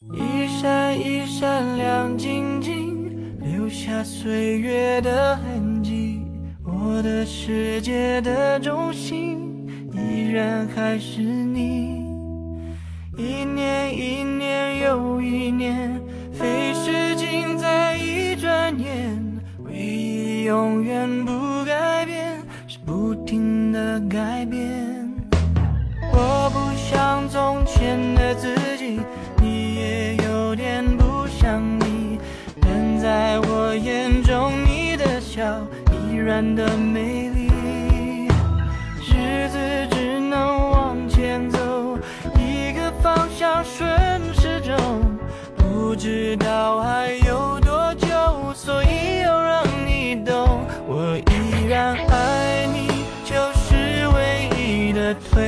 一闪一闪亮晶晶，留下岁月的痕迹。我的世界的中心，依然还是你。一年一年又一年，飞逝尽在一转眼。唯一永远不改变，是不停的改变。我不像从前的自己，然的美丽。日子只能往前走，一个方向顺时钟，不知道还有多久，所以要让你懂，我依然爱你，就是唯一的退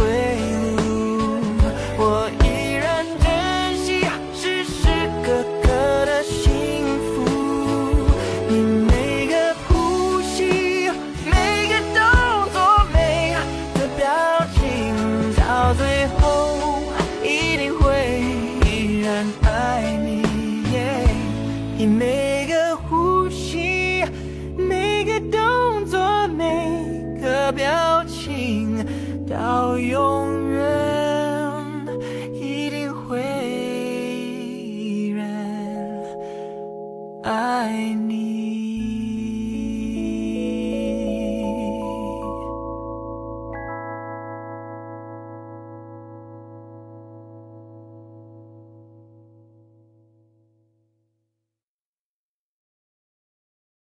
我依然珍惜时时刻刻的幸福，你每个呼吸，每个动作，每个表情，到最后一定会依然爱你。你每个呼吸，每个动作，每个表情，到永